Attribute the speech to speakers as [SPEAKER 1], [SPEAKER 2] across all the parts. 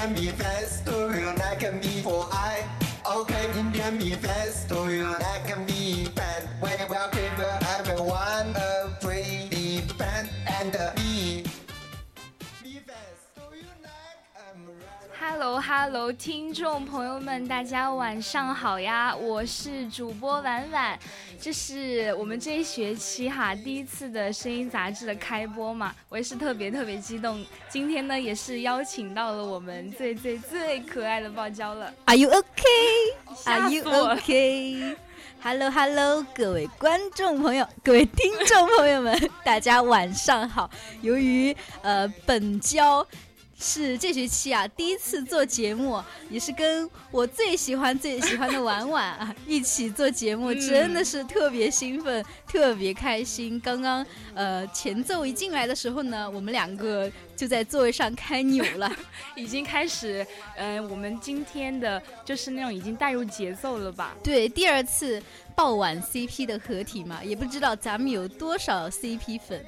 [SPEAKER 1] can be fast, or I can be for I. Okay, kind Indian be fast, or I can be
[SPEAKER 2] Hello，听众朋友们，大家晚上好呀！我是主播婉婉，这是我们这一学期哈第一次的声音杂志的开播嘛，我也是特别特别激动。今天呢，也是邀请到了我们最最最可爱的爆娇了。
[SPEAKER 3] Are you okay？Are you okay？Hello Hello，各位观众朋友，各位听众朋友们，大家晚上好。由于呃本娇。是这学期啊，第一次做节目，也是跟我最喜欢最喜欢的婉婉啊一起做节目，真的是特别兴奋，特别开心。刚刚呃前奏一进来的时候呢，我们两个就在座位上开扭了，
[SPEAKER 2] 已经开始，嗯，我们今天的就是那种已经带入节奏了吧？
[SPEAKER 3] 对，第二次爆晚 CP 的合体嘛，也不知道咱们有多少 CP 粉。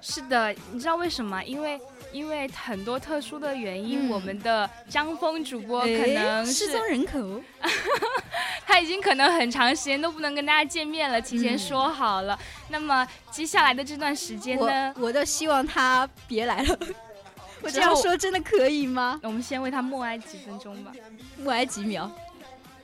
[SPEAKER 2] 是的，你知道为什么？因为。因为很多特殊的原因，我们的张峰主播可能
[SPEAKER 3] 失踪人口，
[SPEAKER 2] 他已经可能很长时间都不能跟大家见面了，提前说好了。那么接下来的这段时间呢，
[SPEAKER 3] 我都希望他别来了。我这样说真的可以吗？
[SPEAKER 2] 我们先为他默哀几分钟吧，
[SPEAKER 3] 默哀几秒，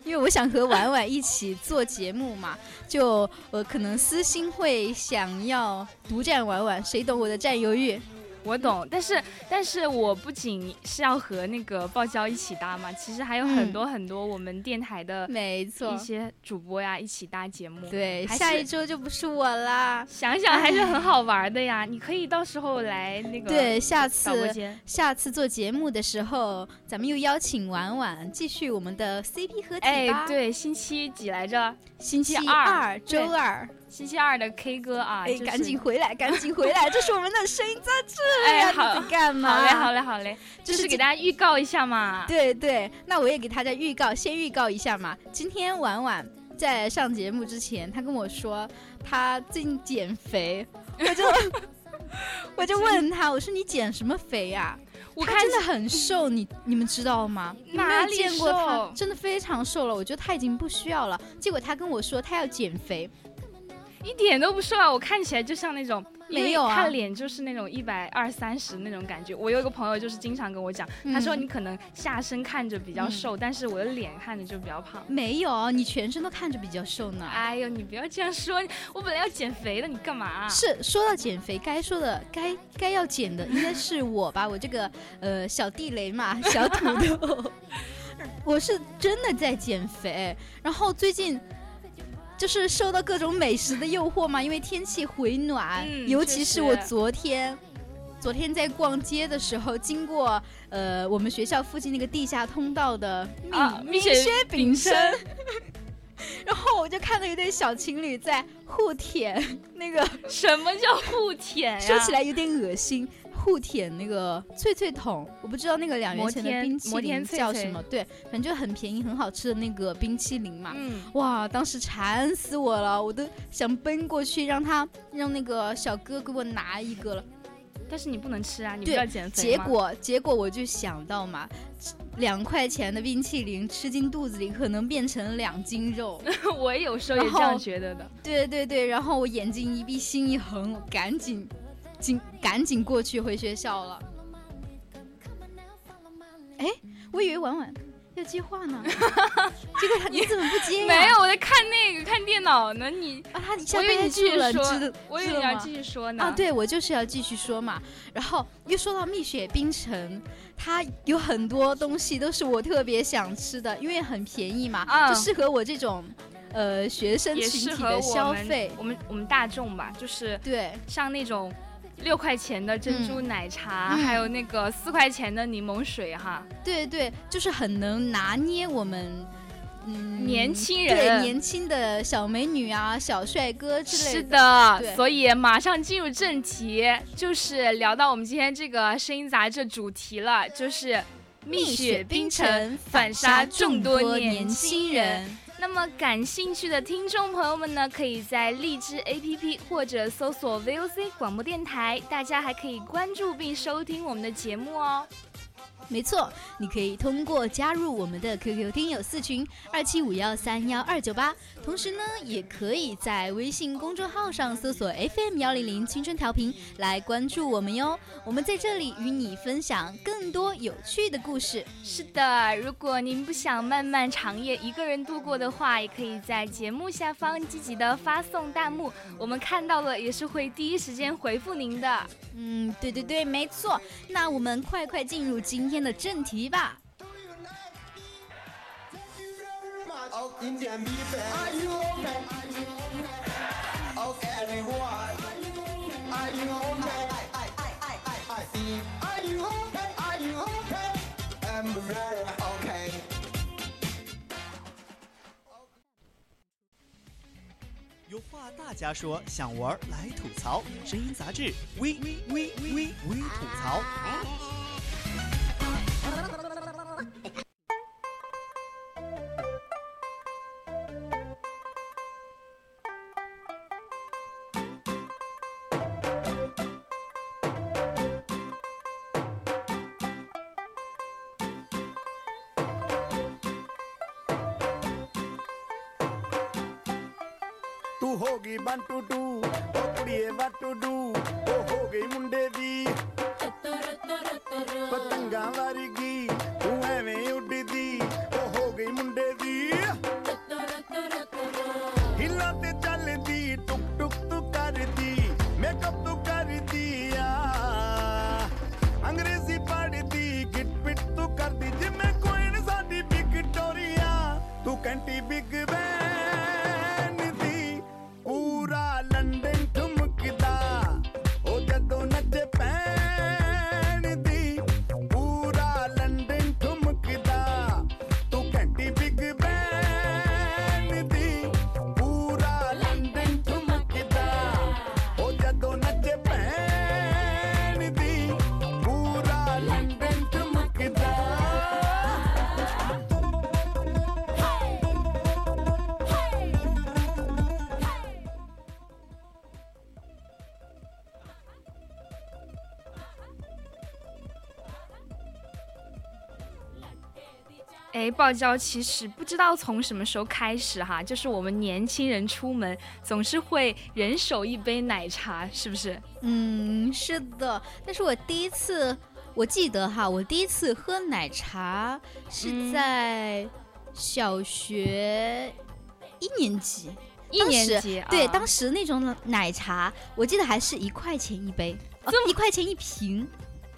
[SPEAKER 3] 因为我想和婉婉一起做节目嘛，就我可能私心会想要独占婉婉，谁懂我的占有欲？
[SPEAKER 2] 我懂，但是但是我不仅是要和那个爆娇一起搭嘛，其实还有很多很多我们电台的
[SPEAKER 3] 没错
[SPEAKER 2] 一些主播呀一起搭节目。
[SPEAKER 3] 对，下一周就不是我啦。
[SPEAKER 2] 想想还是很好玩的呀，你可以到时候来那个
[SPEAKER 3] 对，下次下次做节目的时候，咱们又邀请婉婉继续我们的 CP 合体吧。
[SPEAKER 2] 哎，对，星期几来着？
[SPEAKER 3] 星期
[SPEAKER 2] 二，
[SPEAKER 3] 周二。
[SPEAKER 2] 星期二的 K 歌啊，
[SPEAKER 3] 哎，赶紧回来，赶紧回来！这是我们的声音杂志，
[SPEAKER 2] 哎，
[SPEAKER 3] 好，干嘛？
[SPEAKER 2] 好嘞，好嘞，好嘞，就是给大家预告一下嘛。
[SPEAKER 3] 对对，那我也给大家预告，先预告一下嘛。今天婉婉在上节目之前，她跟我说她最近减肥，我就我就问她，我说你减什么肥呀？
[SPEAKER 2] 我看
[SPEAKER 3] 真的很瘦，你你们知道吗？
[SPEAKER 2] 哪里
[SPEAKER 3] 见过她？真的非常瘦了，我觉得他已经不需要了。结果他跟我说他要减肥。
[SPEAKER 2] 一点都不瘦啊！我看起来就像那种
[SPEAKER 3] 没有啊，
[SPEAKER 2] 他脸就是那种一百二三十那种感觉。我有一个朋友就是经常跟我讲，他说你可能下身看着比较瘦，但是我的脸看着就比较胖。
[SPEAKER 3] 没有，你全身都看着比较瘦呢。
[SPEAKER 2] 哎呦，你不要这样说，我本来要减肥的，你干嘛？
[SPEAKER 3] 是说到减肥，该说的该该要减的应该是我吧？我这个呃小地雷嘛，小土豆，我是真的在减肥，然后最近。就是受到各种美食的诱惑嘛，因为天气回暖，尤其是我昨天，昨天在逛街的时候，经过呃我们学校附近那个地下通道的蜜蜜雪饼生，然后我就看到一对小情侣在互舔那个，
[SPEAKER 2] 什么叫互舔呀？
[SPEAKER 3] 说起来有点恶心。互舔那个脆脆桶，我不知道那个两元钱的冰淇淋叫什么，对，反正就很便宜、很好吃的那个冰淇淋嘛。嗯，哇，当时馋死我了，我都想奔过去让他让那个小哥给我拿一个了。
[SPEAKER 2] 但是你不能吃啊，你不要减肥
[SPEAKER 3] 结果结果我就想到嘛，两块钱的冰淇淋吃进肚子里可能变成两斤肉。
[SPEAKER 2] 我有时候也这样觉得的。
[SPEAKER 3] 对对对，然后我眼睛一闭，心一横，我赶紧。紧赶紧过去回学校了。哎，我以为婉婉要接话呢，结果他你怎么不接呀？
[SPEAKER 2] 没有，我在看那个看电脑呢。你
[SPEAKER 3] 啊，他你下
[SPEAKER 2] 我以为
[SPEAKER 3] 被
[SPEAKER 2] 你继续
[SPEAKER 3] 了，你
[SPEAKER 2] 说
[SPEAKER 3] 知道
[SPEAKER 2] 我以为你要继续说呢。
[SPEAKER 3] 啊，对，我就是要继续说嘛。然后又说到蜜雪冰城，它有很多东西都是我特别想吃的，因为很便宜嘛，
[SPEAKER 2] 啊
[SPEAKER 3] 就适合我这种呃学生群体的消费。
[SPEAKER 2] 我们我们大众吧，就是
[SPEAKER 3] 对，
[SPEAKER 2] 像那种六块钱的珍珠奶茶，
[SPEAKER 3] 嗯
[SPEAKER 2] 还有那个四块钱的柠檬水哈。
[SPEAKER 3] 对对，就是很能拿捏我们。嗯，
[SPEAKER 2] 年轻
[SPEAKER 3] 对
[SPEAKER 2] 人
[SPEAKER 3] 年轻的小美女啊、小帅哥之类的
[SPEAKER 2] 是
[SPEAKER 3] 的。
[SPEAKER 2] 所以马上进入正题，就是聊到我们今天这个声音杂志主题了，就是蜜雪冰城反杀众多年轻人。。那么感兴趣的听众朋友们呢，可以在荔枝 APP 或者搜索 VOC 广播电台，大家还可以关注并收听我们的节目哦。
[SPEAKER 3] 没错，你可以通过加入我们的 QQ 听友四群二七五幺三幺二九八，同时呢，也可以在微信公众号上搜索 FM 幺零零青春调频来关注我们哟。我们在这里与你分享更多有趣的故事。
[SPEAKER 2] 是的，如果您不想漫漫长夜一个人度过的话，也可以在节目下方积极的发送弹幕，我们看到了也是会第一时间回复您的。
[SPEAKER 3] 嗯，对对对，没错。那我们快快进入今天的正题吧。
[SPEAKER 4] 有话大家说，想玩来吐槽，声音杂志，微微微微吐槽。
[SPEAKER 5] ਕੁੜੀਏ what to do ਉਹ ਹੋ ਗਈ ਮੁੰਡੇ ਦੀ ਪਤੰਗਾਂ ਵਰਗੀ ਤੂੰ ਐਵੇਂ ਉੱਡਦੀ ਉਹ ਹੋ ਗਈ ਮੁੰਡੇ ਦੀ ਹਿੱਲਾਂ ਤੇ ਚੱਲਦੀ ਟੁਕ ਟੁਕ ਤੂੰ ਕਰਦੀ ਮੇਕਅਪ ਤੂੰ ਕਰਦੀ ਆ ਅੰਗਰੇਜ਼ੀ ਪੜ੍ਹਦੀ ਗਿਟ ਪਿਟ ਤੂੰ ਕਰਦੀ ਜਿਵੇਂ ਕੋਈ ਸਾਡੀ ਵਿਕਟੋਰੀਆ ਤੂੰ ਕੈਂਟੀ ਬਿਗ
[SPEAKER 2] 哎，爆椒其实不知道从什么时候开始哈，就是我们年轻人出门总是会人手一杯奶茶，是不是？
[SPEAKER 3] 嗯，是的。但是我第一次，我记得哈，我第一次喝奶茶是
[SPEAKER 2] 嗯
[SPEAKER 3] 在小学一年级。
[SPEAKER 2] 一年级
[SPEAKER 3] 对，
[SPEAKER 2] 啊
[SPEAKER 3] 当时那种奶茶，我记得还是一块钱一杯，哦一块钱一瓶。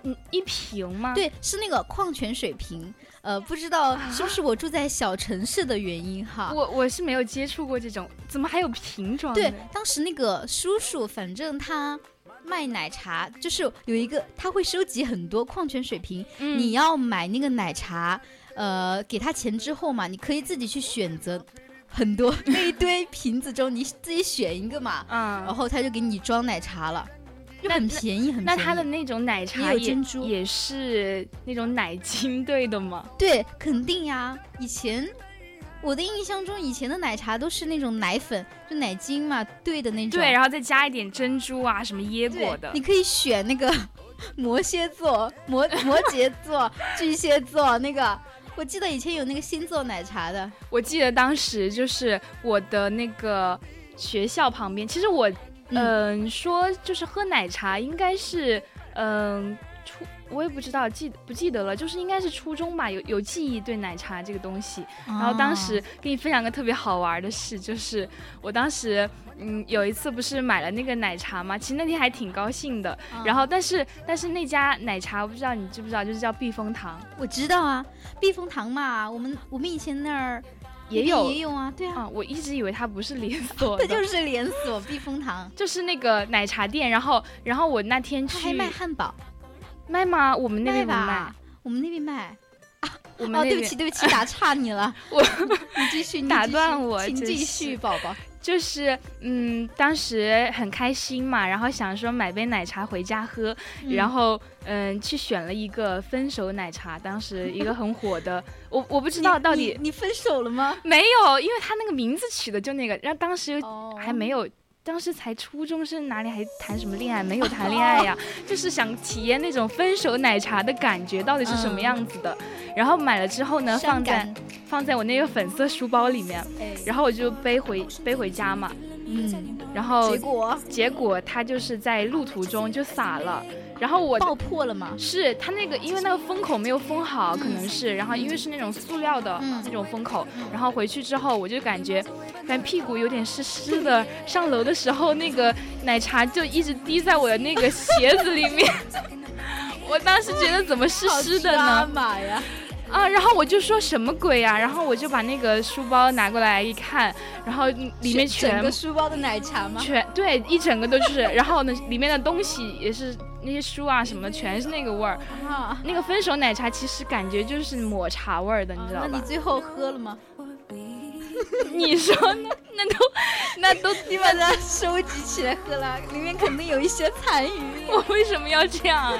[SPEAKER 2] 嗯一瓶吗？，
[SPEAKER 3] 对，是那个矿泉水瓶。呃，不知道是不是我住在小城市的原因哈。
[SPEAKER 2] 我我是没有接触过这种，怎么还有瓶装的？
[SPEAKER 3] 对，当时那个叔叔，反正他卖奶茶，就是有一个他会收集很多矿泉水瓶，
[SPEAKER 2] 嗯
[SPEAKER 3] 你要买那个奶茶，呃，给他钱之后嘛，你可以自己去选择很多 那一堆瓶子中，你自己选一个嘛，然
[SPEAKER 2] 嗯，
[SPEAKER 3] 后他就给你装奶茶了，就
[SPEAKER 2] 那
[SPEAKER 3] 很便宜，很便宜。
[SPEAKER 2] 那它的那种奶茶
[SPEAKER 3] 珍珠
[SPEAKER 2] 也是那种奶精 兑的吗？
[SPEAKER 3] 对，肯定呀。以前我的印象中，以前的奶茶都是那种奶粉，就奶精嘛兑的那种。
[SPEAKER 2] 对，然后再加一点珍珠啊，什么椰果的
[SPEAKER 3] 你。可以选那个 摩羯座、摩 摩羯座、巨蟹座那个。我记得以前有那个星座奶茶的，
[SPEAKER 2] 我记得当时就是我的那个学校旁边，其实我
[SPEAKER 3] 嗯
[SPEAKER 2] 嗯、说就是喝奶茶应该是嗯、初我也不知道记不记得了，就是应该是初中吧，有有记忆对奶茶这个东西。然后当时给你分享个特别好玩的事，就是我当时嗯有一次不是买了那个奶茶嘛，其实那天还挺高兴的。然后但是但是那家奶茶我不知道你知不知道，就是叫避风塘，
[SPEAKER 3] 我知道啊，避风塘嘛，我们我们以前那儿
[SPEAKER 2] 也有
[SPEAKER 3] 也有啊，对啊，
[SPEAKER 2] 啊，我一直以为它不是连 锁的，
[SPEAKER 3] 它就是连锁避风塘，
[SPEAKER 2] 就是那个奶茶店。然后然后我那天去
[SPEAKER 3] 还卖汉堡，
[SPEAKER 2] 卖吗？我们那边不卖
[SPEAKER 3] 吧，我们那边卖。啊，
[SPEAKER 2] 我们那边
[SPEAKER 3] 对不起，对不起，打岔你了。
[SPEAKER 2] 我
[SPEAKER 3] 你继续，你
[SPEAKER 2] 打断我
[SPEAKER 3] 请继续，宝宝。
[SPEAKER 2] 就是嗯，当时很开心嘛，然后想说买杯奶茶回家喝，然后嗯去选了一个分手奶茶，当时一个很火的，我我不知道到底
[SPEAKER 3] 你你分手了吗？
[SPEAKER 2] 没有，因为他那个名字取的就那个，然后当时
[SPEAKER 3] 哦
[SPEAKER 2] 还没有。当时才初中生，哪里还谈什么恋爱？没有谈恋爱呀，就是想体验那种分手奶茶的感觉到底是什么样子的。然后买了之后呢，放在放在我那个粉色书包里面，
[SPEAKER 3] 哎，
[SPEAKER 2] 然后我就背回背回家嘛。
[SPEAKER 3] 嗯，
[SPEAKER 2] 然后
[SPEAKER 3] 结果
[SPEAKER 2] 结果他就是在路途中就洒了，然后我
[SPEAKER 3] 爆破了吗？
[SPEAKER 2] 是它那个因为那个封口没有封好，可能是，然后因为是那种塑料的
[SPEAKER 3] 嗯
[SPEAKER 2] 那种封口，然后回去之后我就感觉，感觉屁股有点湿湿的，上楼的时候那个奶茶就一直滴在我的那个鞋子里面，我当时觉得怎么湿湿的呢？
[SPEAKER 3] 妈呀！
[SPEAKER 2] 啊，然后我就说什么鬼呀、然后我就把那个书包拿过来一看，然后里面
[SPEAKER 3] 全整
[SPEAKER 2] 全
[SPEAKER 3] 个书包的奶茶吗？
[SPEAKER 2] 全对，一整个都是，然后呢，里面的东西也是那些书啊什么，全是那个味儿。
[SPEAKER 3] 啊，
[SPEAKER 2] 那个分手奶茶其实感觉就是抹茶味儿的，你知道吧？
[SPEAKER 3] 那你最后喝了吗？
[SPEAKER 2] 你说呢？那都 那都
[SPEAKER 3] 你把它收集起来喝了，里面肯定有一些残余。
[SPEAKER 2] 我为什么要这样啊？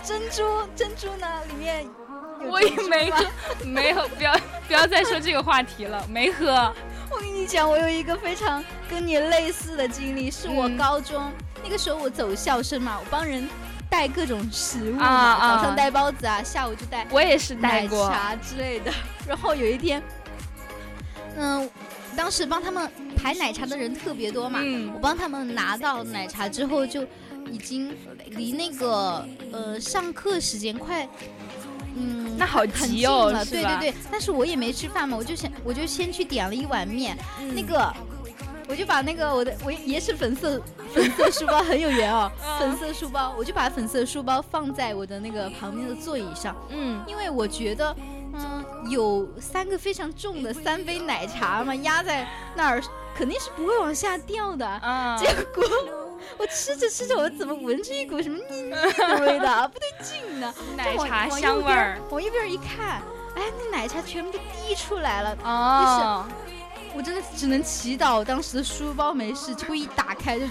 [SPEAKER 3] 那珍珠珍珠呢？里面
[SPEAKER 2] 我也没喝，没喝，不要不要再说这个话题了，没喝。
[SPEAKER 3] 我跟你讲，我有一个非常跟你类似的经历，是我
[SPEAKER 2] 嗯
[SPEAKER 3] 高中、那个时候我走校生嘛，我帮人带各种食物嘛，早上带包子啊，下午就带
[SPEAKER 2] 我也是带
[SPEAKER 3] 奶
[SPEAKER 2] 过，
[SPEAKER 3] 茶之类的。然后有一天，嗯，当时帮他们排奶茶的人特别多嘛，
[SPEAKER 2] 嗯
[SPEAKER 3] 我帮他们拿到奶茶之后，就已经离那个呃上课时间快。嗯，
[SPEAKER 2] 那好
[SPEAKER 3] 很
[SPEAKER 2] 急
[SPEAKER 3] 近了，
[SPEAKER 2] 哦
[SPEAKER 3] 对对对。但是我也没吃饭嘛，我就先我就先去点了一碗面，
[SPEAKER 2] 嗯。
[SPEAKER 3] 那个我就把那个我的我也是粉色 粉色书包很有缘哦，
[SPEAKER 2] 嗯。
[SPEAKER 3] 粉色书包我就把粉色书包放在我的那个旁边的座椅上，
[SPEAKER 2] 嗯，
[SPEAKER 3] 因为我觉得，嗯，有三个非常重的三杯奶茶嘛压在那儿，肯定是不会往下掉的。
[SPEAKER 2] 啊，
[SPEAKER 3] 结果我吃着吃着，我怎么闻着一股什么腻腻的味道，不对劲呢？
[SPEAKER 2] 奶茶香味儿
[SPEAKER 3] 往右边一看，哎，那奶茶全部都滴出来了。
[SPEAKER 2] 哦，
[SPEAKER 3] 我真的只能祈祷当时的书包没事，结果一打开就。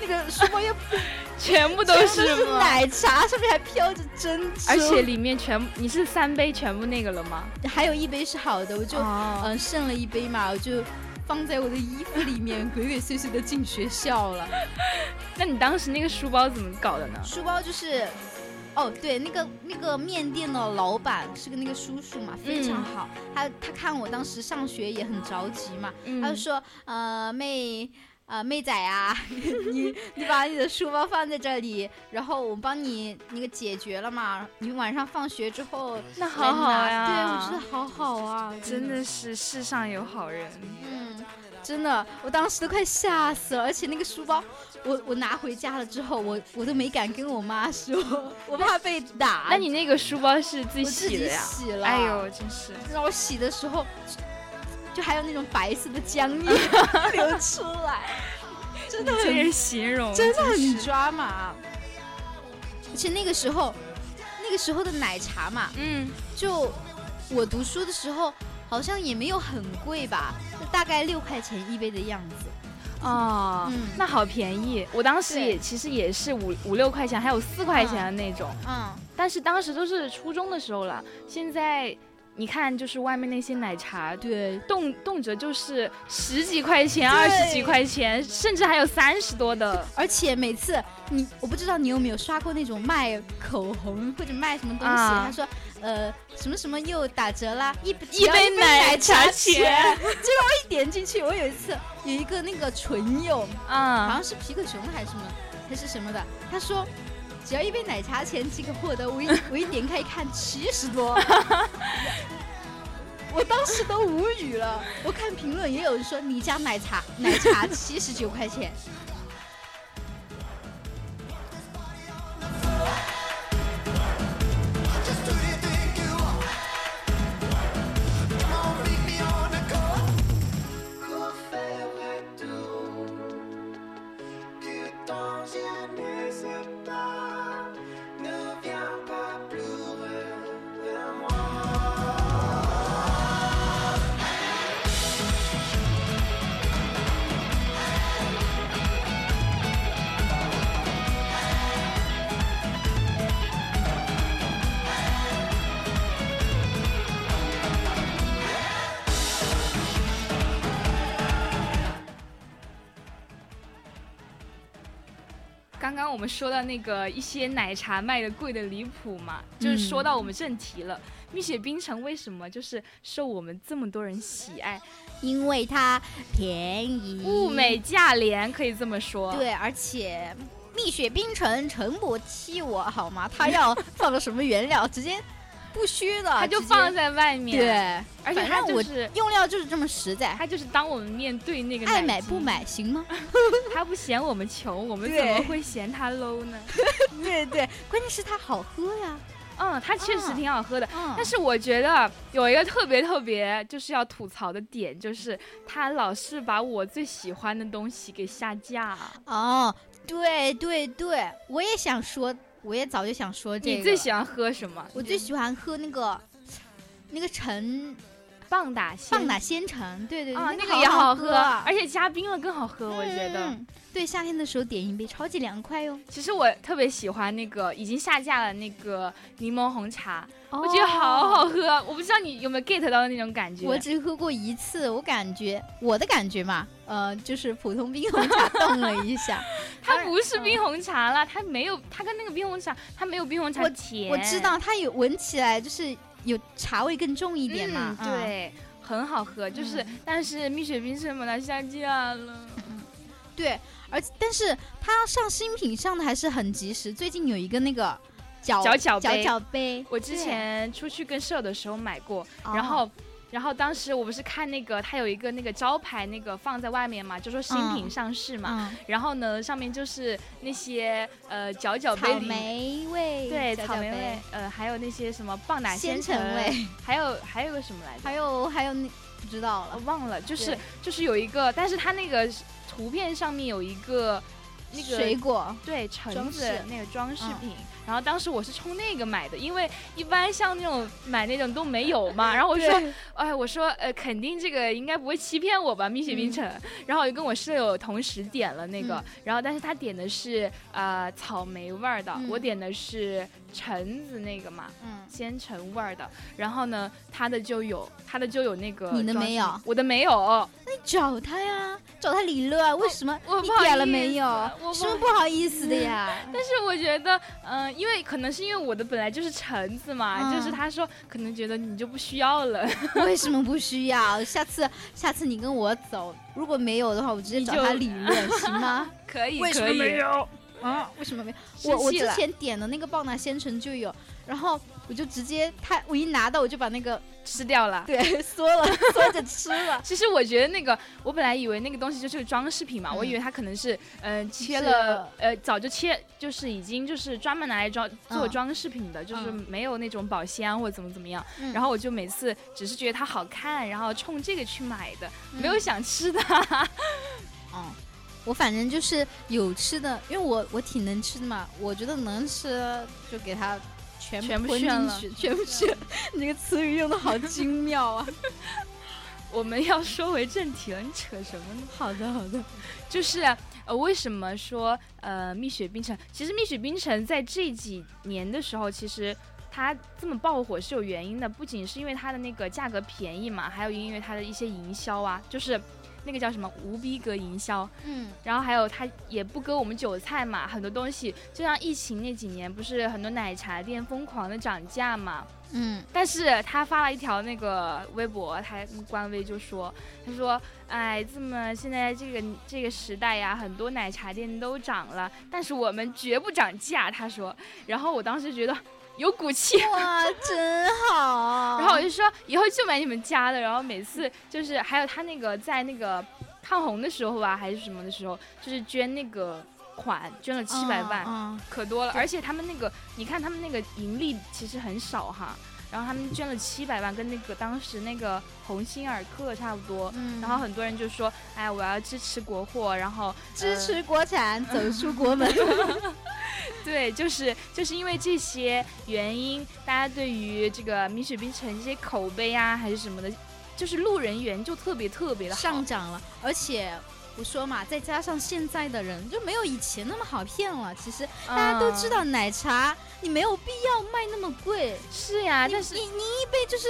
[SPEAKER 3] 那个书包又
[SPEAKER 2] 全部都
[SPEAKER 3] 全
[SPEAKER 2] 是
[SPEAKER 3] 是？奶茶，上面还飘着珍珠，
[SPEAKER 2] 而且里面全部你是三杯全部那个了吗？
[SPEAKER 3] 还有一杯是好的，我就
[SPEAKER 2] 哦
[SPEAKER 3] 嗯、剩了一杯嘛，我就放在我的衣服里面，鬼鬼祟祟的进学校了。
[SPEAKER 2] 那你当时那个书包怎么搞的呢？
[SPEAKER 3] 书包就是，哦，对，那个那个面店的老板是个那个叔叔嘛，非常好。他他看我当时上学也很着急嘛，
[SPEAKER 2] 嗯
[SPEAKER 3] 他就说，呃，妹。呃，妹仔啊，你你把你的书包放在这里，然后我帮你那个解决了嘛。你晚上放学之后
[SPEAKER 2] 那好好
[SPEAKER 3] 拿
[SPEAKER 2] 呀，
[SPEAKER 3] 对，我觉得好好啊，
[SPEAKER 2] 真的是世上有好人。
[SPEAKER 3] 嗯，真的，我当时都快吓死了，而且那个书包，我我拿回家了之后，我我都没敢跟我妈说，我怕被打。
[SPEAKER 2] 那你那个书包是自己
[SPEAKER 3] 我自己
[SPEAKER 2] 洗的呀？
[SPEAKER 3] 洗了，
[SPEAKER 2] 哎呦，真是。
[SPEAKER 3] 让我洗的时候，就还有那种白色的浆液 流出来，真的很
[SPEAKER 2] 形容
[SPEAKER 3] 真的很抓马。而且那个时候，那个时候的奶茶嘛，
[SPEAKER 2] 嗯，
[SPEAKER 3] 就我读书的时候，好像也没有很贵吧，就大概六块钱一杯的样子。
[SPEAKER 2] 哦，
[SPEAKER 3] 嗯
[SPEAKER 2] 那好便宜。我当时也其实也是五五六块钱，还有四块钱的那种，
[SPEAKER 3] 嗯，
[SPEAKER 2] 但是当时都是初中的时候了。现在你看，就是外面那些奶茶，
[SPEAKER 3] 对，
[SPEAKER 2] 动动辄就是十几块钱、二十几块钱，甚至还有三十多的。
[SPEAKER 3] 而且每次你，我不知道你有没有刷过那种卖口红或者卖什么东西，
[SPEAKER 2] 啊
[SPEAKER 3] 他说呃什么什么又打折啦，一
[SPEAKER 2] 一杯奶茶
[SPEAKER 3] 钱。
[SPEAKER 2] 钱
[SPEAKER 3] 结果我一点进去，我有一次有一个那个唇釉，好
[SPEAKER 2] 啊
[SPEAKER 3] 像是皮克熊还是什么还是什么的，他说只要一杯奶茶钱即可获得，我一 我一点开一看，七十多，我当时都无语了。我看评论也有人说你家奶茶奶茶七十九块钱，
[SPEAKER 2] 我们说到那个一些奶茶卖的贵的离谱嘛，就是说到我们正题了。蜜雪冰城为什么就是受我们这么多人喜爱，
[SPEAKER 3] 因为它便宜，
[SPEAKER 2] 物美价廉，可以这么说。
[SPEAKER 3] 对，而且蜜雪冰城诚不欺我好吗？他要放了什么原料，直接不虚的，
[SPEAKER 2] 它就放在外面，
[SPEAKER 3] 对，
[SPEAKER 2] 而且它就是
[SPEAKER 3] 用料就是这么实在。
[SPEAKER 2] 它就是当我们面对那个
[SPEAKER 3] 爱买不，买 行吗？
[SPEAKER 2] 他不嫌我们穷，我们怎么会嫌他 low 呢？
[SPEAKER 3] 对对，关键是它好喝呀。
[SPEAKER 2] 嗯，它确实
[SPEAKER 3] 嗯
[SPEAKER 2] 挺好喝的。
[SPEAKER 3] 嗯
[SPEAKER 2] 但是我觉得有一个特别特别就是要吐槽的点，就是它老是把我最喜欢的东西给下架。
[SPEAKER 3] 哦，对对对，我也想说，我也早就想说这个。
[SPEAKER 2] 你最喜欢喝什么？
[SPEAKER 3] 我最喜欢喝那个那个橙
[SPEAKER 2] 棒打鲜
[SPEAKER 3] 棒打鲜橙，对对对，
[SPEAKER 2] 啊，
[SPEAKER 3] 那
[SPEAKER 2] 那个也好
[SPEAKER 3] 喝，
[SPEAKER 2] 而且加冰了更好喝，我觉得。
[SPEAKER 3] 嗯对，夏天的时候点一杯，超级凉快哟。
[SPEAKER 2] 其实我特别喜欢那个已经下架了那个柠檬红茶，我
[SPEAKER 3] 我
[SPEAKER 2] 觉得好好喝。我不知道你有没有 get 到那种感觉。
[SPEAKER 3] 我只喝过一次，我感觉我的感觉嘛，呃，就是普通冰红茶冻了一下。
[SPEAKER 2] 它不是冰红茶啦，它没有，它跟那个冰红茶，它没有冰红茶
[SPEAKER 3] 我
[SPEAKER 2] 甜。
[SPEAKER 3] 我知道它有闻起来就是有茶味更重一点嘛
[SPEAKER 2] 嗯，，对，很好喝。就是，
[SPEAKER 3] 嗯
[SPEAKER 2] 但是蜜雪冰城把它下架了。
[SPEAKER 3] 对，而但是它上新品上的还是很及时。最近有一个那个角
[SPEAKER 2] 角角
[SPEAKER 3] 角
[SPEAKER 2] 杯我之前出去跟舍友的时候买过，
[SPEAKER 3] 哦
[SPEAKER 2] 然后。然后当时我不是看那个，它有一个那个招牌，那个放在外面嘛，就说新品
[SPEAKER 3] 嗯
[SPEAKER 2] 上市嘛。
[SPEAKER 3] 嗯，
[SPEAKER 2] 然后呢，上面就是那些呃角角杯
[SPEAKER 3] 草
[SPEAKER 2] 里，
[SPEAKER 3] 莓味，
[SPEAKER 2] 对
[SPEAKER 3] 角角
[SPEAKER 2] 草莓味，呃，还有那些什么棒打
[SPEAKER 3] 鲜
[SPEAKER 2] 橙
[SPEAKER 3] 橙味，
[SPEAKER 2] 还有还有个什么来着？
[SPEAKER 3] 还有还有那不知道了，
[SPEAKER 2] 我忘了，就是就是有一个，但是它那个图片上面有一个那个
[SPEAKER 3] 水果，
[SPEAKER 2] 对橙子那个装饰
[SPEAKER 3] 嗯
[SPEAKER 2] 品，然后当时我是冲那个买的，因为一般像那种买那种都没有嘛，然后我就说，哎，我说呃，肯定这个应该不会欺骗我吧，蜜雪冰城，然后我就跟我舍友同时点了那个，
[SPEAKER 3] 嗯。
[SPEAKER 2] 然后但是他点的是呃草莓味儿的，
[SPEAKER 3] 嗯。
[SPEAKER 2] 我点的是橙子那个嘛。
[SPEAKER 3] 嗯，
[SPEAKER 2] 鲜橙味儿的，然后呢，他的就有，他的就有那个，
[SPEAKER 3] 你的没有，
[SPEAKER 2] 我的没有，
[SPEAKER 3] 那你找他呀，找他理论啊，为什么
[SPEAKER 2] 我
[SPEAKER 3] 点了没有
[SPEAKER 2] 思？我
[SPEAKER 3] 是不是不好意思的呀？
[SPEAKER 2] 但是我觉得，嗯、因为可能是因为我的本来就是橙子嘛，
[SPEAKER 3] 嗯
[SPEAKER 2] 就是他说可能觉得你就不需要了，
[SPEAKER 3] 为什么不需要？下次下次你跟我走，如果没有的话，我直接找他理论，行吗？
[SPEAKER 2] 可以，
[SPEAKER 3] 为什么
[SPEAKER 2] 可以
[SPEAKER 3] 没有啊？为什么没有？我我之前点的那个棒打鲜橙就有，然后我就直接他我一拿到我就把那个
[SPEAKER 2] 吃掉了。
[SPEAKER 3] 对缩了 缩着吃了。
[SPEAKER 2] 其实我觉得那个，我本来以为那个东西就是个装饰品嘛，
[SPEAKER 3] 嗯
[SPEAKER 2] 我以为它可能是，嗯、切了，呃，早就切，就是已经就是专门拿来装做
[SPEAKER 3] 嗯
[SPEAKER 2] 装饰品的，就是
[SPEAKER 3] 嗯
[SPEAKER 2] 没有那种保鲜或者怎么怎么样。
[SPEAKER 3] 嗯
[SPEAKER 2] 然后我就每次只是觉得它好看，然后冲这个去买的，
[SPEAKER 3] 嗯
[SPEAKER 2] 没有想吃的。
[SPEAKER 3] 嗯，我反正就是有吃的，因为我我挺能吃的嘛，我觉得能吃就给它全
[SPEAKER 2] 全部
[SPEAKER 3] 吞
[SPEAKER 2] 炫了
[SPEAKER 3] 进去，全部 炫。你这个词语用的好精妙啊！
[SPEAKER 2] 我们要说回正题了，你扯什么呢？
[SPEAKER 3] 好的好的，
[SPEAKER 2] 就是呃，为什么说呃蜜雪冰城？其实蜜雪冰城在这几年的时候，其实它这么爆火是有原因的，不仅是因为它的那个价格便宜嘛，还有因为它的一些营销啊，就是那个叫什么无逼格营销，
[SPEAKER 3] 嗯。
[SPEAKER 2] 然后还有他也不割我们韭菜嘛，很多东西就像疫情那几年，不是很多奶茶店疯狂的涨价嘛，
[SPEAKER 3] 嗯。
[SPEAKER 2] 但是他发了一条那个微博，他官微就说，他说，哎，这么现在这个这个时代呀，很多奶茶店都涨了，但是我们绝不涨价。他说，然后我当时觉得有骨气。
[SPEAKER 3] 哇，真好。
[SPEAKER 2] 然后我就说以后就买你们家的，然后每次就是还有他那个在那个抗洪的时候吧，还是什么的时候，就是捐那个款，捐了七百万，
[SPEAKER 3] 嗯
[SPEAKER 2] 可多了。而且他们那个，你看他们那个盈利其实很少哈，然后他们捐了七百万，跟那个当时那个鸿星尔克差不多。
[SPEAKER 3] 嗯
[SPEAKER 2] 然后很多人就说，哎，我要支持国货，然后
[SPEAKER 3] 支持国产，走出国门。
[SPEAKER 2] 对，就是就是因为这些原因，大家对于这个米雪冰城这些口碑啊，还是什么的，就是路人缘就特别特别的好。
[SPEAKER 3] 上涨了，而且我说嘛，再加上现在的人就没有以前那么好骗了。其实大家都知
[SPEAKER 2] 嗯
[SPEAKER 3] 道，奶茶你没有必要卖那么贵，
[SPEAKER 2] 是呀，
[SPEAKER 3] 你
[SPEAKER 2] 但是
[SPEAKER 3] 你你一杯就是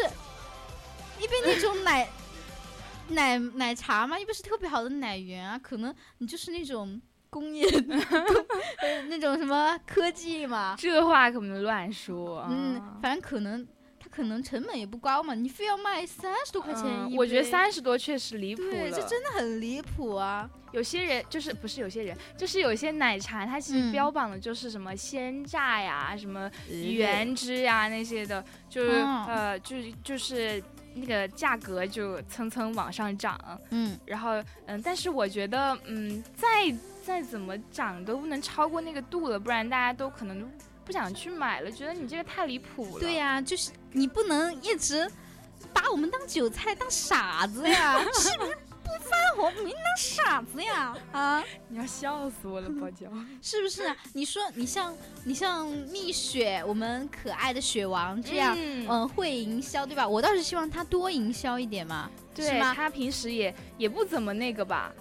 [SPEAKER 3] 一杯那种奶 奶奶茶嘛，又不是特别好的奶源啊，可能你就是那种工业那种什么科技嘛，
[SPEAKER 2] 这话可不能乱说。
[SPEAKER 3] 嗯，反正可能。它可能成本也不高嘛，你非要卖三十多块钱一杯、
[SPEAKER 2] 嗯我觉得三十多确实离谱
[SPEAKER 3] 对，这真的很离谱啊！
[SPEAKER 2] 有些人就是不是有些人，就是有些奶茶，它其实
[SPEAKER 3] 嗯
[SPEAKER 2] 标榜的就是什么鲜榨呀、什么原汁呀那些的，就是、
[SPEAKER 3] 嗯
[SPEAKER 2] 呃，就是就是那个价格就蹭蹭往上涨。
[SPEAKER 3] 嗯，
[SPEAKER 2] 然后嗯，但是我觉得嗯，再再怎么涨都不能超过那个度了，不然大家都可能不想去买了，觉得你这个太离谱了。
[SPEAKER 3] 对呀、就是你不能一直把我们当韭菜当傻子呀，是不是不发火，你当傻子呀？啊，
[SPEAKER 2] 你要笑死我了，包饺。
[SPEAKER 3] 是不是啊？你说你像你像蜜雪，我们可爱的雪王这样，
[SPEAKER 2] 嗯
[SPEAKER 3] 嗯、会营销对吧？我倒是希望他多营销一点嘛，对吗？
[SPEAKER 2] 对他平时也也不怎么那个吧。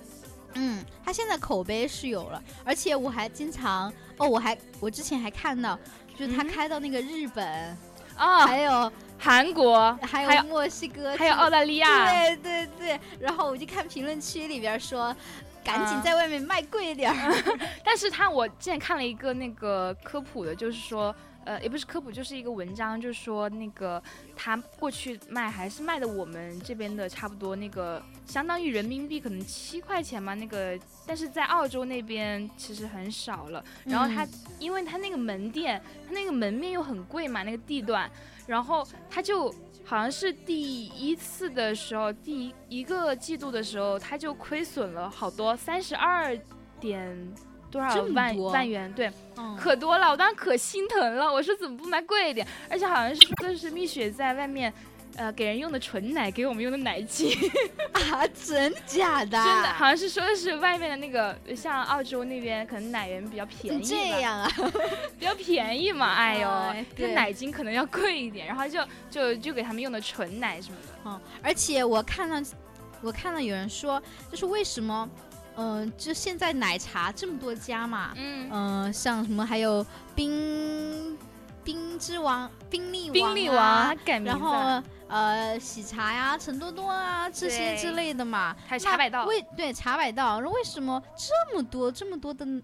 [SPEAKER 3] 嗯，他现在口碑是有了，而且我还经常哦，我还我之前还看到，就是他开到那个日本，
[SPEAKER 2] 啊，
[SPEAKER 3] 还有
[SPEAKER 2] 韩国，
[SPEAKER 3] 还
[SPEAKER 2] 还有
[SPEAKER 3] 墨西哥，
[SPEAKER 2] 还有澳大利亚，
[SPEAKER 3] 对对对，然后我就看评论区里边说，赶紧
[SPEAKER 2] 啊
[SPEAKER 3] 在外面卖贵点儿。
[SPEAKER 2] 但是他我之前看了一个那个科普的，就是说，呃，也不是科普，就是一个文章，就是说那个他过去卖还是卖的我们这边的差不多那个，相当于人民币可能七块钱嘛，那个，但是在澳洲那边其实很少了。然后他、
[SPEAKER 3] 嗯
[SPEAKER 2] 因为他那个门店，他那个门面又很贵嘛，那个地段，然后他就好像是第一次的时候，第一一个季度的时候，他就亏损了好多，三十二点多少万
[SPEAKER 3] 多
[SPEAKER 2] 万元，对，
[SPEAKER 3] 嗯
[SPEAKER 2] 可多了，我当时可心疼了，我说怎么不买贵一点？而且好像是说的是蜜雪在外面。呃，给人用的纯奶，给我们用的奶精，
[SPEAKER 3] 啊，真假的？
[SPEAKER 2] 真的好像是说的是外面的那个，像澳洲那边可能奶源比较便宜
[SPEAKER 3] 这样啊？
[SPEAKER 2] 比较便宜嘛，哎呦，这奶精可能要贵一点，然后就就就给他们用的纯奶什么的。
[SPEAKER 3] 嗯，而且我看到，我看到有人说，就是为什么，嗯、就现在奶茶这么多家嘛，
[SPEAKER 2] 嗯，
[SPEAKER 3] 嗯、像什么还有冰冰之王、冰力王、然，后呃喜茶呀、陈多多啊这些之类的嘛，
[SPEAKER 2] 还有茶百道
[SPEAKER 3] 为对茶百道，为什么这么多这么多的嗯、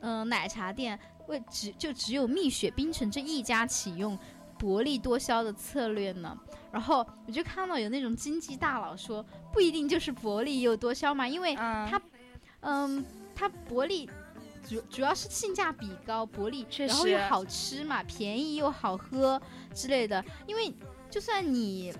[SPEAKER 3] 呃奶茶店，为只就只有蜜雪冰城这一家启用薄利多销的策略呢？然后我就看到有那种经济大佬说，不一定就是薄利又多销嘛，因为
[SPEAKER 2] 嗯，
[SPEAKER 3] 它嗯它薄利。主主要是性价比高，薄利，然后又好吃嘛，便宜又好喝之类的。因为就算你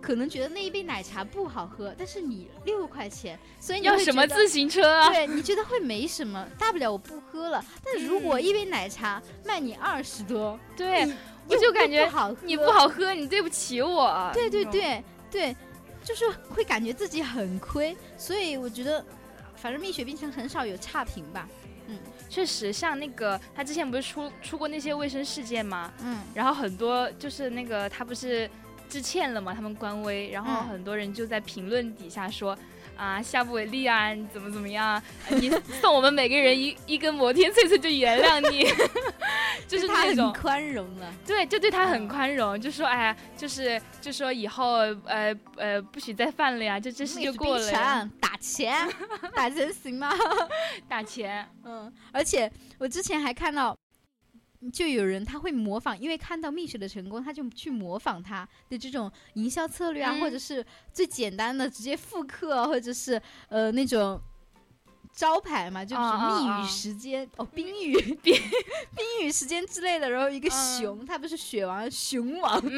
[SPEAKER 3] 可能觉得那一杯奶茶不好喝，但是你六块钱，所以你
[SPEAKER 2] 要什么自行车啊？
[SPEAKER 3] 对，你觉得会没什么，大不了我不喝了。但是如果
[SPEAKER 2] 嗯
[SPEAKER 3] 一杯奶茶卖你二十多，
[SPEAKER 2] 对，我就感觉
[SPEAKER 3] 好，
[SPEAKER 2] 你不。好喝，你对不起我。
[SPEAKER 3] 对对，对对，就是会感觉自己很亏，所以我觉得，反正蜜雪冰城很少有差评吧。
[SPEAKER 2] 嗯确实，像那个他之前不是出出过那些卫生事件吗？
[SPEAKER 3] 嗯，
[SPEAKER 2] 然后很多就是那个他不是致歉了嘛，他们官微，然后
[SPEAKER 3] 嗯
[SPEAKER 2] 很多人就在评论底下说。啊，下不为例啊！你怎么怎么样？呃你送我们每个人一 一根摩天脆脆就原谅你，就是
[SPEAKER 3] 他
[SPEAKER 2] 那种
[SPEAKER 3] 很宽容了。
[SPEAKER 2] 对，就对他很
[SPEAKER 3] 嗯
[SPEAKER 2] 宽容，就说哎呀，就是就说以后呃呃不许再犯了呀，就这事就过了呀。
[SPEAKER 3] 钱，打钱行吗？
[SPEAKER 2] 打钱，
[SPEAKER 3] 嗯，而且我之前还看到，就有人他会模仿，因为看到蜜雪的成功，他就去模仿他的这种营销策略啊，
[SPEAKER 2] 嗯
[SPEAKER 3] 或者是最简单的直接复刻，或者是呃那种。招牌嘛，就是
[SPEAKER 2] 啊啊
[SPEAKER 3] 密语
[SPEAKER 2] 啊
[SPEAKER 3] 时间、哦，冰语、冰。冰 语时间之类的，然后一个
[SPEAKER 2] 嗯。
[SPEAKER 3] 熊，它不是雪王，熊王，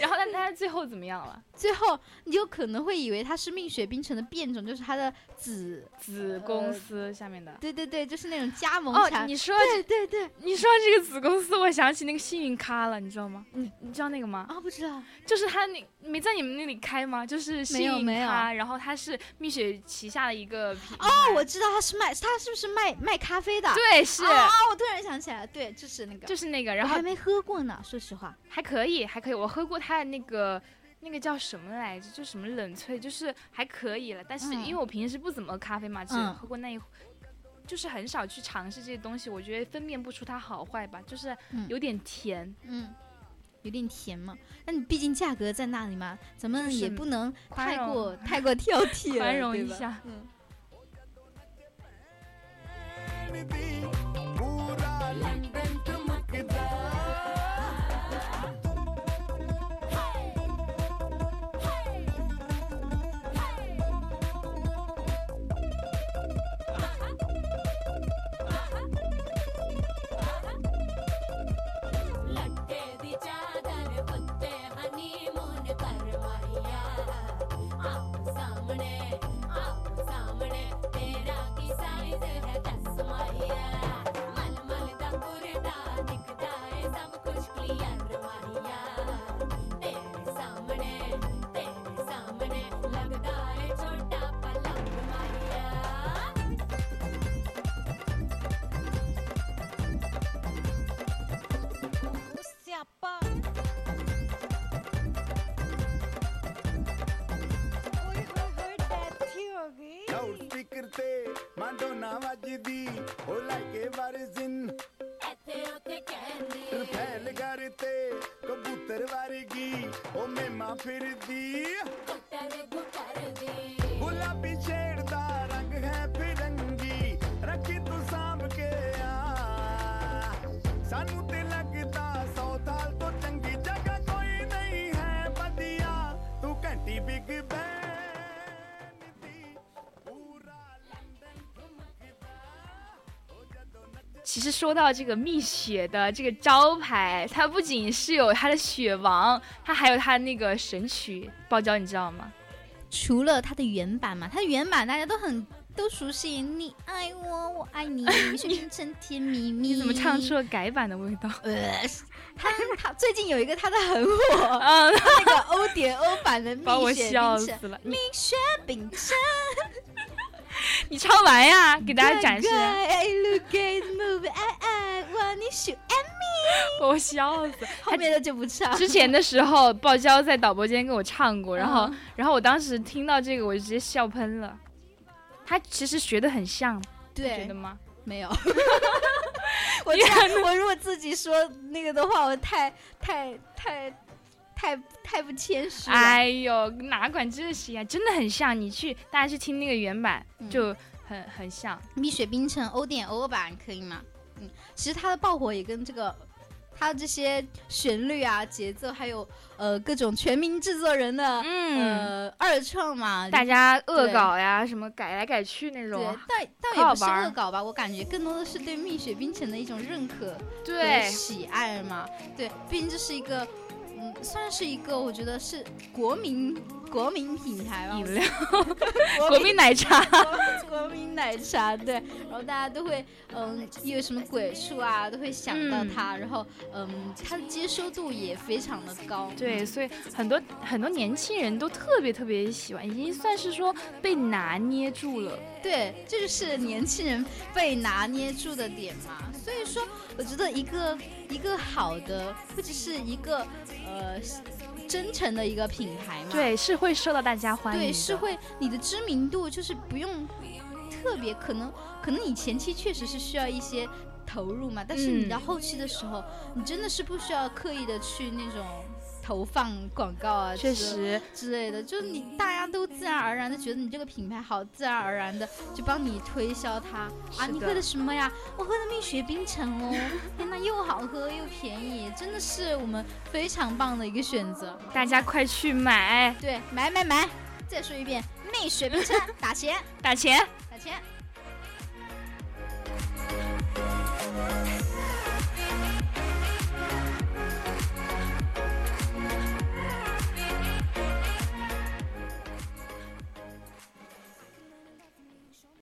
[SPEAKER 2] 然后但他最后怎么样了？
[SPEAKER 3] 最后你有可能会以为它是蜜雪冰城的变种，就是它的子，
[SPEAKER 2] 子公司下面的。
[SPEAKER 3] 对对对，就是那种加盟
[SPEAKER 2] 哦，
[SPEAKER 3] 产，
[SPEAKER 2] 你说
[SPEAKER 3] 对对对，
[SPEAKER 2] 你说这个子公司，我想起那个幸运咖了，你知道吗？你你知道那个吗？
[SPEAKER 3] 啊，不知道，
[SPEAKER 2] 就是他那没在你们那里开吗？就是
[SPEAKER 3] 没有没有，
[SPEAKER 2] 然后它是蜜雪旗下的一个品牌。
[SPEAKER 3] 哦，我知道他是卖，他是不是卖卖咖啡的？
[SPEAKER 2] 对是、
[SPEAKER 3] 啊，我突然想起来，对，就是那个，
[SPEAKER 2] 就是那个，然后
[SPEAKER 3] 我还没喝过呢，说实话。
[SPEAKER 2] 还可以，还可以。我喝过它的那个那个叫什么来着？就什么冷萃，就是还可以了。但是
[SPEAKER 3] 嗯
[SPEAKER 2] 因为我平时不怎么喝咖啡嘛，只
[SPEAKER 3] 嗯
[SPEAKER 2] 喝过那一。就是很少去尝试这些东西，我觉得分辨不出它好坏吧，就是
[SPEAKER 3] 嗯
[SPEAKER 2] 有点甜，
[SPEAKER 3] 嗯，有点甜嘛。那你毕竟价格在那里嘛，咱们也不能太过太过 挑剔了，
[SPEAKER 2] 宽容
[SPEAKER 3] 对吧
[SPEAKER 2] 一下。
[SPEAKER 3] 嗯，
[SPEAKER 5] ਲਾਊਡ ਸਪੀਕਰ ਤੇ ਮਾਡੋਨਾ ਵੱਜਦੀ
[SPEAKER 2] 其实说到这个蜜雪的这个招牌，它不仅是有它的雪王，它还有它那个神曲爆椒，你知道吗？
[SPEAKER 3] 除了它的原版嘛，它的原版大家都很都熟悉，你爱我，我爱你，蜜雪冰城甜蜜蜜。
[SPEAKER 2] 你怎么唱出了改版的味道？
[SPEAKER 3] 呃，他他最近有一个他的很火，
[SPEAKER 2] 嗯，
[SPEAKER 3] 那个欧点欧版的
[SPEAKER 2] 把我
[SPEAKER 3] 蜜雪
[SPEAKER 2] 笑
[SPEAKER 3] 冰城，
[SPEAKER 2] 死了！
[SPEAKER 3] 蜜雪冰城。
[SPEAKER 2] 你唱完呀，给大家展示我笑死。
[SPEAKER 3] 后面的就不唱。
[SPEAKER 2] 之前的时候，爆娇在导播间跟我唱过，然后，
[SPEAKER 3] 嗯
[SPEAKER 2] 然后我当时听到这个，我就直接笑喷了。他其实学的很像，你觉得，吗？
[SPEAKER 3] 没有。我我如果自己说那个的话，我太太太太太不谦虚了。
[SPEAKER 2] 哎呦，哪管这些啊，真的很像。你去，大家去听那个原版，
[SPEAKER 3] 嗯
[SPEAKER 2] 就很很像。
[SPEAKER 3] 蜜雪冰城欧点欧版可以吗？嗯，其实它的爆火也跟这个。它这些旋律啊、节奏，还有呃各种全民制作人的、
[SPEAKER 2] 嗯，
[SPEAKER 3] 呃二创嘛，
[SPEAKER 2] 大家恶搞呀，什么改来改去那种
[SPEAKER 3] 对
[SPEAKER 2] 种，，
[SPEAKER 3] 倒倒也不是恶搞吧，我感觉更多的是对蜜雪冰城的一种认可和
[SPEAKER 2] 对，
[SPEAKER 3] 喜爱嘛。对，毕竟这是一个，嗯，算是一个，我觉得是国民国民品牌吧，
[SPEAKER 2] 饮料，
[SPEAKER 3] 国
[SPEAKER 2] 国民奶茶，
[SPEAKER 3] 国民奶茶，对，然后大家都会，嗯，有什么鬼畜啊，都会想到
[SPEAKER 2] 嗯
[SPEAKER 3] 它，然后，嗯，它的接受度也非常的高，
[SPEAKER 2] 对，所以很多很多年轻人都特别特别喜欢，已经算是说被拿捏住了。
[SPEAKER 3] 对，这就是年轻人被拿捏住的点嘛。所以说，我觉得一个一个好的，或者是一个呃真诚的一个品牌嘛，
[SPEAKER 2] 对，是会受到大家欢迎。
[SPEAKER 3] 对，是会你的知名度就是不用特别，可能可能你前期确实是需要一些投入嘛，但是你
[SPEAKER 2] 嗯
[SPEAKER 3] 到后期的时候，你真的是不需要刻意的去那种投放广告啊
[SPEAKER 2] 确实。
[SPEAKER 3] 之类的就是你大家都自然而然的觉得你这个品牌好自然而然的就帮你推销它。啊你喝的什么呀？我喝的蜜雪冰城哦。天呐又好喝又便宜真的是我们非常棒的一个选择。
[SPEAKER 2] 大家快去买。
[SPEAKER 3] 对买买买。再说一遍蜜雪冰城 打钱。
[SPEAKER 2] 打钱。
[SPEAKER 3] 打钱。